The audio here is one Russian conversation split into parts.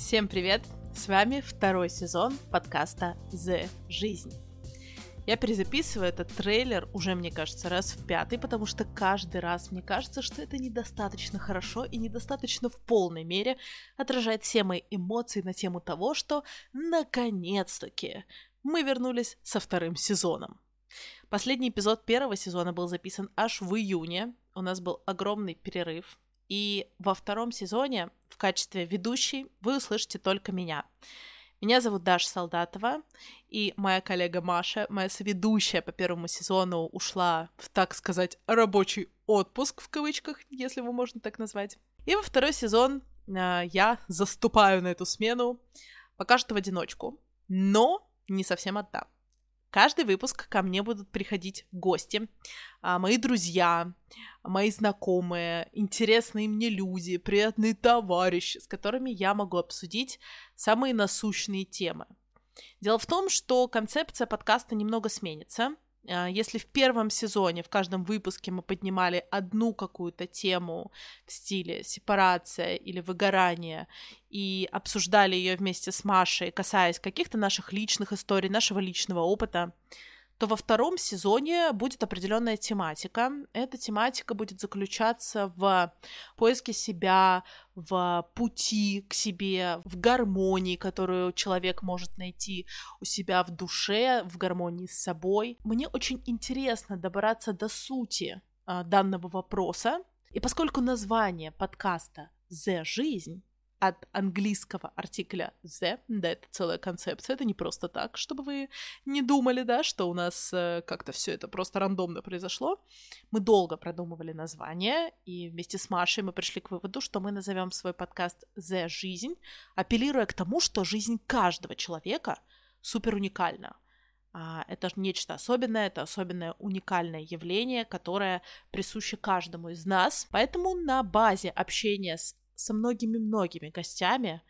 Всем привет! С вами второй сезон подкаста «The Жизнь». Я перезаписываю этот трейлер уже, мне кажется, раз в пятый, потому что каждый раз мне кажется, что это недостаточно хорошо и недостаточно в полной мере отражает все мои эмоции на тему того, что наконец-таки мы вернулись со вторым сезоном. Последний эпизод первого сезона был записан аж в июне. У нас был огромный перерыв. И во втором сезоне в качестве ведущей вы услышите только меня. Меня зовут Даша Солдатова, и моя коллега Маша, моя соведущая по первому сезону, ушла в, так сказать, рабочий отпуск, в кавычках, если его можно так назвать. И во второй сезон э, я заступаю на эту смену, пока что в одиночку, но не совсем одна. Каждый выпуск ко мне будут приходить гости, а, мои друзья, мои знакомые, интересные мне люди, приятные товарищи, с которыми я могу обсудить самые насущные темы. Дело в том, что концепция подкаста немного сменится. А, если в первом сезоне, в каждом выпуске мы поднимали одну какую-то тему в стиле сепарация или выгорание и обсуждали ее вместе с Машей, касаясь каких-то наших личных историй, нашего личного опыта, то во втором сезоне будет определенная тематика. Эта тематика будет заключаться в поиске себя, в пути к себе, в гармонии, которую человек может найти у себя в душе, в гармонии с собой. Мне очень интересно добраться до сути а, данного вопроса. И поскольку название подкаста «The жизнь», от английского артикля the, да, это целая концепция, это не просто так, чтобы вы не думали, да, что у нас э, как-то все это просто рандомно произошло. Мы долго продумывали название, и вместе с Машей мы пришли к выводу, что мы назовем свой подкаст The Жизнь, апеллируя к тому, что жизнь каждого человека супер уникальна. А, это нечто особенное, это особенное уникальное явление, которое присуще каждому из нас. Поэтому на базе общения с со многими-многими гостями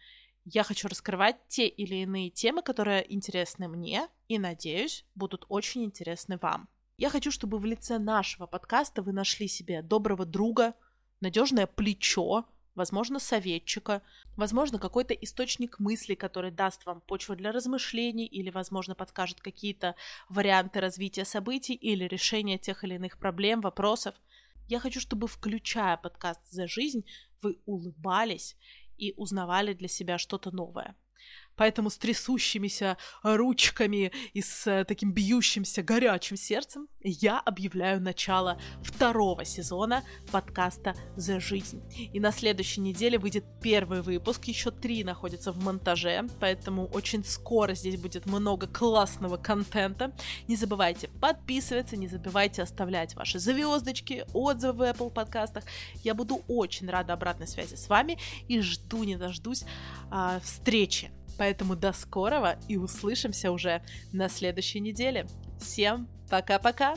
я хочу раскрывать те или иные темы, которые интересны мне и, надеюсь, будут очень интересны вам. Я хочу, чтобы в лице нашего подкаста вы нашли себе доброго друга, надежное плечо, возможно, советчика, возможно, какой-то источник мысли, который даст вам почву для размышлений или, возможно, подскажет какие-то варианты развития событий или решения тех или иных проблем, вопросов. Я хочу, чтобы, включая подкаст «За жизнь», вы улыбались и узнавали для себя что-то новое. Поэтому с трясущимися ручками и с э, таким бьющимся горячим сердцем я объявляю начало второго сезона подкаста «За жизнь». И на следующей неделе выйдет первый выпуск, еще три находятся в монтаже, поэтому очень скоро здесь будет много классного контента. Не забывайте подписываться, не забывайте оставлять ваши звездочки, отзывы в Apple подкастах. Я буду очень рада обратной связи с вами и жду не дождусь а, встречи Поэтому до скорого и услышимся уже на следующей неделе. Всем пока-пока!